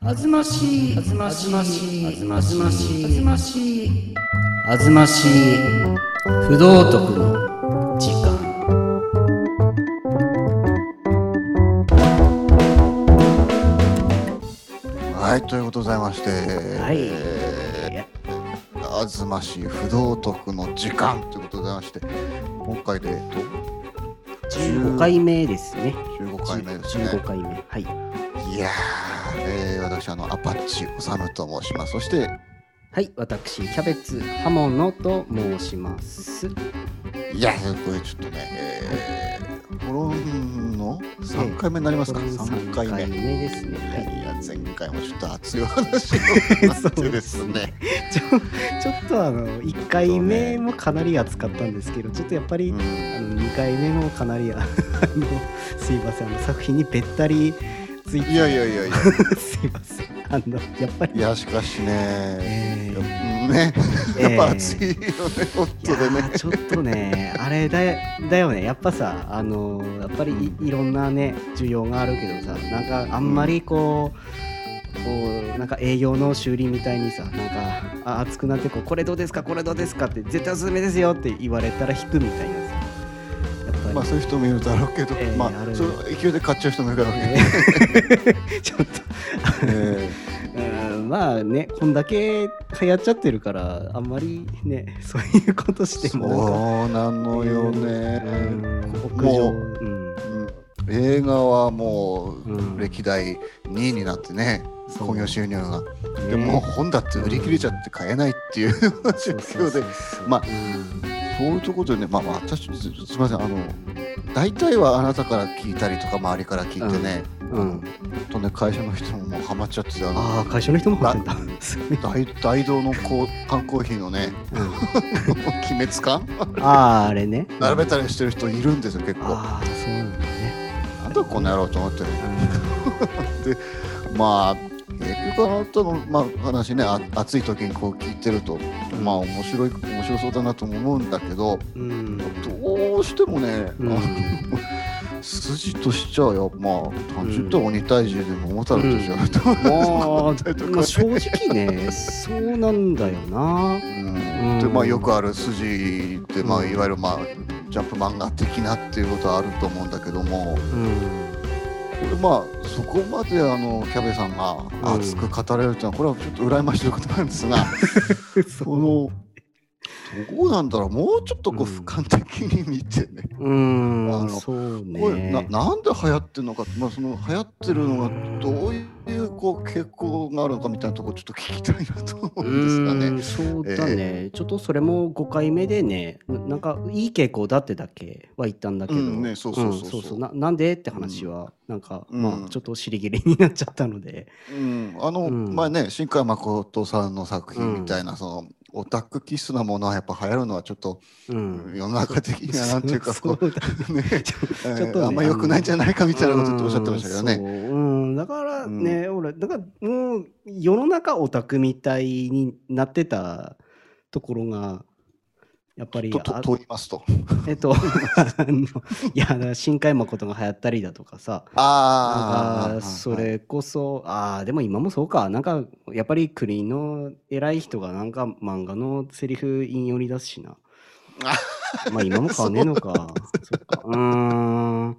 あずましい、あずましい、あずましい、あずましい、あずましい、不道徳の時間。はい、ということでございまして、はいえー、あずましい不道徳の時間ということでございまして、今回で、えっと、15回目ですね。15回目ですね。15回目。はい。いやー、えー、私、あの、アパッチおさむと申します。そして、はい、私、キャベツ刃物と申します。いやー、これちょっとね、えー、ホロンの3回目になりますか、これ3回目。目ですね。いはい。や、前回もちょっと熱いお話をなって ですね。ちょちょっとあの1回目もかなり熱かったんですけどちょっとやっぱり、うんあの2回目もかなりあの すいませんあの作品にべったりついていやいやいやいや、すいませんあのやっぱり。いや、しかしね、えー。ね、えー。やっぱ熱いよね、本いや当でね。ーちょっとねあれだだよね。やっぱさあのやっぱりいいろんなね需要があるけどさなんかあんまりこう、こうなんか営業の修理みたいにさなんかあ熱くなってこうこれどうですかこれどうですかって絶対おすすめですよって言われたら引くみたいなさやっぱり、まあそういう人もいるだろうけど、えーまあその勢いで買っちゃう人もいるだろうけど、えーちょっとえ。うんまあねこんだけ流行っちゃってるからあんまりねそういうことーしてもそうなのよね。うん。屋も上ううん。うん映画はもううん歴代2位になってね、興行収入が。ねでも本だって売り切れちゃって買えないっていう状況で、まあそういうところでね、まあ、私すすみませんあの大体はあなたから聞いたりとか周りから聞いてね、うん。とね会社の人ももうハマっちゃっててあのああ会社の人も入って 大大道のこう缶コーヒーのね 鬼滅感あああれね。並べたりしてる人いるんですよ結構。ああそうなんだね。なんだこの野郎と思って。ねまあ結局あなたの、まあ、話ねあ暑い時にこう聞いてるとまあ面白い面白そうだなとも思うんだけどうん。どうしてもね、うん。筋としちゃやまあ単純と鬼退治でも桃太郎としちゃうと。ま思ったりとかあ、まあ、正直ねそうなんだよな。うん。でまあよくある筋って、まあ、うん。いわゆる、まあ、ジャンプ漫画的なっていうことはあると思うんだけども。うん。これまあそこまであのキャベさんが熱く語れるっていうのはこれはちょっと羨ましいことなんですが このどうなんだろうもうちょっとこううん。俯瞰的に見てね、うん。あのそうこれなんで流行ってるのか、まあ、その流行ってるのがどういうこう傾向があるのかみたいなところちょっと聞きたいなと思ううんですがね。んそうだね、ちょっとそれも5回目でねななんかいい傾向だってだけは言ったんだけど、うんねそうそうそうそう。んななんでって話は、なんか、うん。まあちょっと尻切れになっちゃったので、うん、あの、うん。まあね新海誠さんの作品みたいな、そのオタク気質なものはやっぱ流行るのはちょっとうん、世の中的にはなんていうかこそうね。ちょっとねあんま良くないんじゃないかみたいなことっておっしゃってましたけどね。うん、だからね、俺だからもう世の中オタクみたいになってたところがやっぱりととあと言いますと。えっと いや新海誠が流行ったりだとかさあなんかそれこそああでも今もそうか。なんかやっぱり国の偉い人がなんか漫画のセリフ引用に出すしな。まあ今も変わんねえのか。そっか。うーん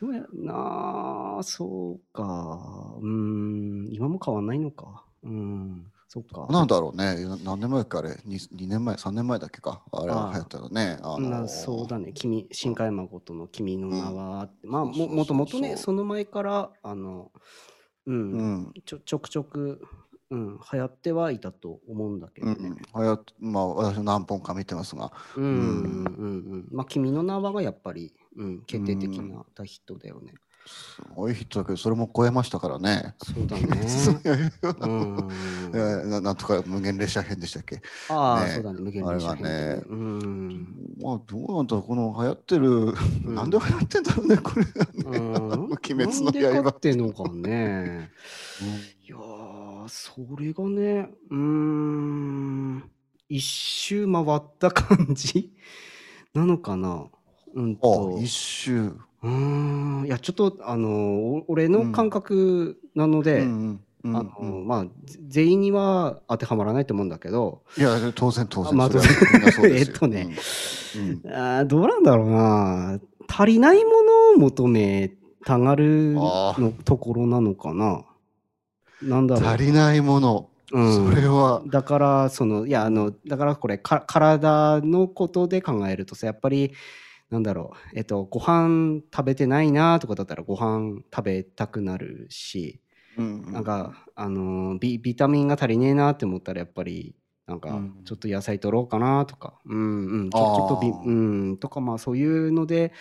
でもやなあ。そうか。うーん。今も変わんないのか。うん。そっか。なんだろうね。な何年前かあれ。2, 2年前3年前だっけか。あれああ。は流行ったらね。あのなそうだね。君新海誠の「君の名は」まあそうそうそうももともとねそうその前からあのうん、うん。ちょちょくちょく、うん、流行ってはいたと思うんだけどね。うん流行っまあ私何本か見てますがうんうんうんうん。まあ、君の名はがやっぱり、うん、決定的な大ヒットだよね。すごいヒットだけどそれも超えましたからね。そうだね。そ うん。えーななんとか無限列車編でしたっけ？ああ、ねそうだね。無限列車編あれがねうん。まあどうなんだろうこの流行ってる、んなんで流行ってんだろうねこれ、うん、鬼滅の刃かってのかね。いやー、それがね、うーん、一周回った感じ？なのかな？うんと。あ、一周。うん。いやちょっとあのお俺の感覚なので、うん。うんうんあのまあぜ全員には当てはまらないと思うんだけど、いや当然当然。あまあすよ。えっとね。うん。うん。あーどうなんだろうな。足りないものを求めたがるのところなのかななんだろう。足りないもの、うん。それは。だからそのいやあのだからこれか体のことで考えるとさやっぱりなんだろう。えっとご飯食べてないなとかだったらご飯食べたくなるしうんうん。なんかあのビビタミンが足りねえなって思ったらやっぱりなんかうん。ちょっと野菜取ろうかなとか。うんうん。ちょちょっとビあー。うん。とかまあそういうので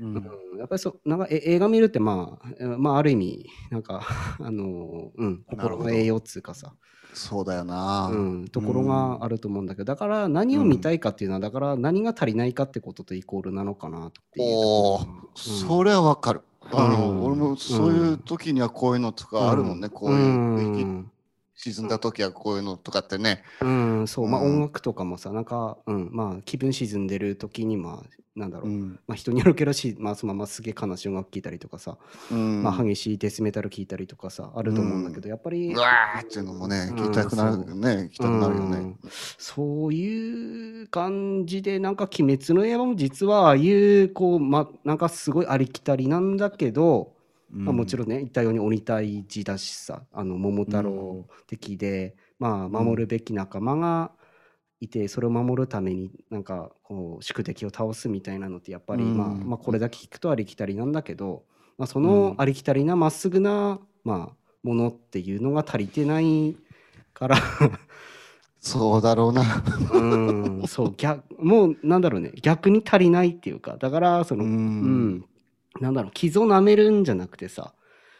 うん。うん。やっぱりそうなんかえ映画見るってまあえまあある意味なんか あのうん心の栄養っつうかさ。そうだよな、うん、ところがあると思うんだけど、だから何を見たいかっていうのは、だから何が足りないかってこととイコールなのかなっていうとおおころが。それはわかる、あのうん。俺もそういう時にはこういうのとかあるもんね、こういう、うん沈んだ時はこういうのとかってね。うん、そう、まあうん。音楽とかもさ、なんか、うん、まあ気分沈んでる時に、まあ、なんだろう、うん、まあ人によるけどし、まあそのまますげえ悲しい音楽聴いたりとかさ、うん。まあ激しいデスメタル聴いたりとかさ、あると思うんだけど、やっぱりう、わーっていうのもねうん。聞きたくなるよね。聞きたくなるよね。うん。そういう感じでなんか「鬼滅の刃」も実はああいうこうまなんかすごいありきたりなんだけど、まあ、もちろんね言ったように鬼退治だしさあの桃太郎的で、まあ守るべき仲間がいてそれを守るためになんかこう宿敵を倒すみたいなのってやっぱり、うん。まあ、まあこれだけ聞くとありきたりなんだけど、まあ、そのありきたりなまっすぐな、まあ、ものっていうのが足りてないから。そうだろうな。うんそう逆もうなんだろうね逆に足りないっていうかだからその、ううんんなんだろう傷を舐めるんじゃなくてさ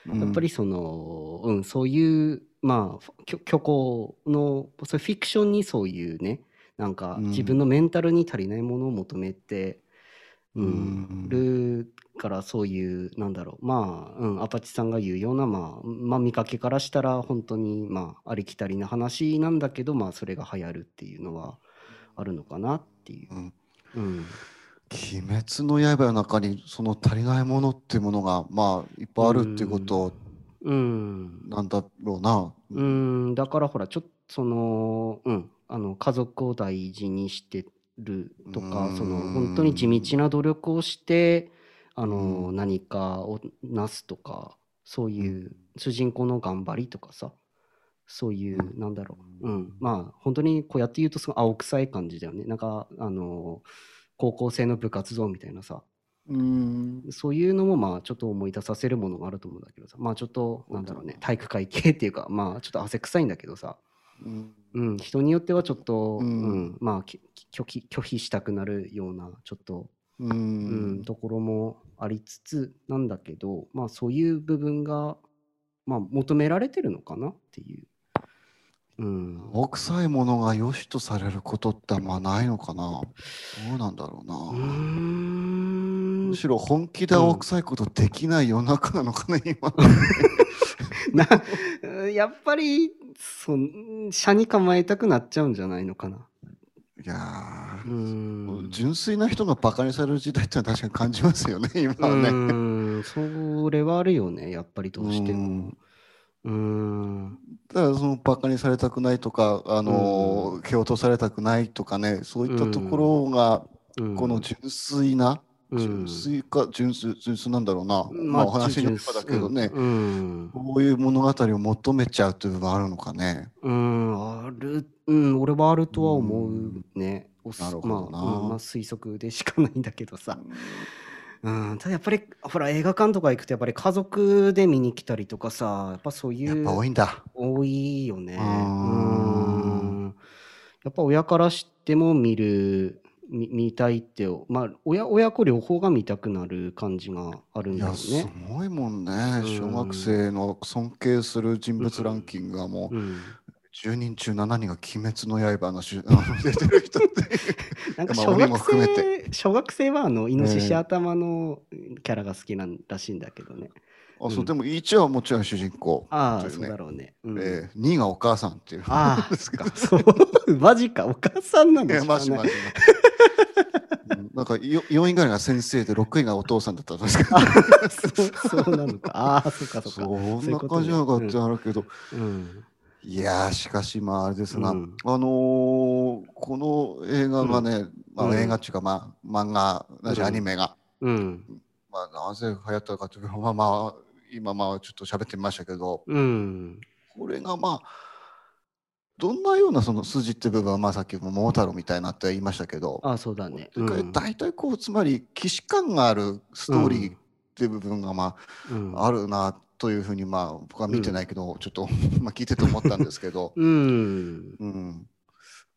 うん。やっぱりその、うん、そういうまあ虚虚構のそうフィクションにそういうねなんかうん。自分のメンタルに足りないものを求めて、うんうん。るからそういうなんだろうまあ、うん、アパッチさんが言うような、まあ、まあ見かけからしたら本当にまあありきたりな話なんだけどまあそれが流行るっていうのはあるのかなっていう。うん。うん鬼滅の刃の中にその足りないものっていうものがまあいっぱいあるっていうことうん。なんだろうな。うん、だからほらちょっとその、うん、あの家族を大事にしてるとかうん。その本当に地道な努力をしてあの、うん。何かをなすとかそういう主人公の頑張りとかさそういうなんだろう、うん、まあ本当にこうやって言うとすごい青臭い感じだよね。なんかあの高校生の部活動みたいなさ。うん。そういうのもまあちょっと思い出させるものがあると思うんだけどさ。まあちょっとなんだろうね。体育会系っていうか まあちょっと汗臭いんだけどさ、うん。うん、人によってはちょっと、ううん。んまあき拒否拒否したくなるようなちょっと、ううんん。ところもありつつなんだけどまあそういう部分が、まあ、求められてるのかなっていう。うん、青臭いものが良しとされることってあんまないのかなどうなんだろうな。むしろ本気で青臭いことできない世の中なのかな、今。なやっぱりそん車に構えたくなっちゃうんじゃないのかな。いや純粋な人がバカにされる時代って確かに感じますよね、今はね。うんそれはあるよねやっぱりどうしても。うん。だからそのバカにされたくないとか、あのー蹴落とされたくないとかね、そういったところが、うん。この純粋な、うん。純粋か純粋純粋なんだろうな、まあ、お話によればだけどね、うん。こういう物語を求めちゃうという部分あるのかね。うん、ある、うん、俺はあるとは思うね。なるほどな。まあ、うん。まあ推測でしかないんだけどさ。うん、ただやっぱり、ほら、映画館とか行くと、やっぱり家族で見に来たりとかさ、やっぱそういう。やっぱ多いんだ。多いよね。うーんうんやっぱ親からしても見る、見見たいって、まあ、親親子両方が見たくなる感じがあるんだよすね。ごいもんね。うん小学生の尊敬する人物ランキングがもううん、10人中7人が鬼滅の刃の の出てる人って。なんか小学生、小学生はあのイノシシね頭のキャラが好きなんらしいんだけどね。あそううんでも1はもちろん主人公。ああ、といねそうだろうね。うんえー、2がお母さんっていう。ああ、そう。マジか、お母さんなんいやだいマジマジマジ。うんなんか4位ぐらいが先生で6位がお父さんだったんですけどそうなのかああそっかそっかそんな感じなのかってあるけど、うん、いやしかしまああれですが、うん、あのー、この映画がね、まあ、映画っていうか、まあ、漫画なしアニメが、うん。まあ、なぜ流行ったかというとまあまあ今まあちょっと喋ってみましたけど、うん、これがまあどんなようなその筋って部分はまあさっきも桃太郎みたいなって言いましたけどあそうだね、うん、大体こうつまり既視感があるストーリーっていう部分がまあ、うん、あるなというふうにまあ僕は見てないけど、ちょっと まあ聞いてて思ったんですけど、うん、うん、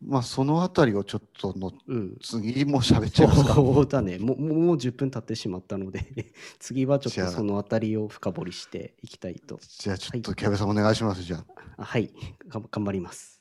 まあそのあたりをちょっとの、うん、次も喋っちゃいますか。そうだね。もうもう10分経ってしまったので 次はちょっとそのあたりを深掘りしていきたいと。じゃあちょっとキャベさんお願いしますじゃあ。はい。頑張ります。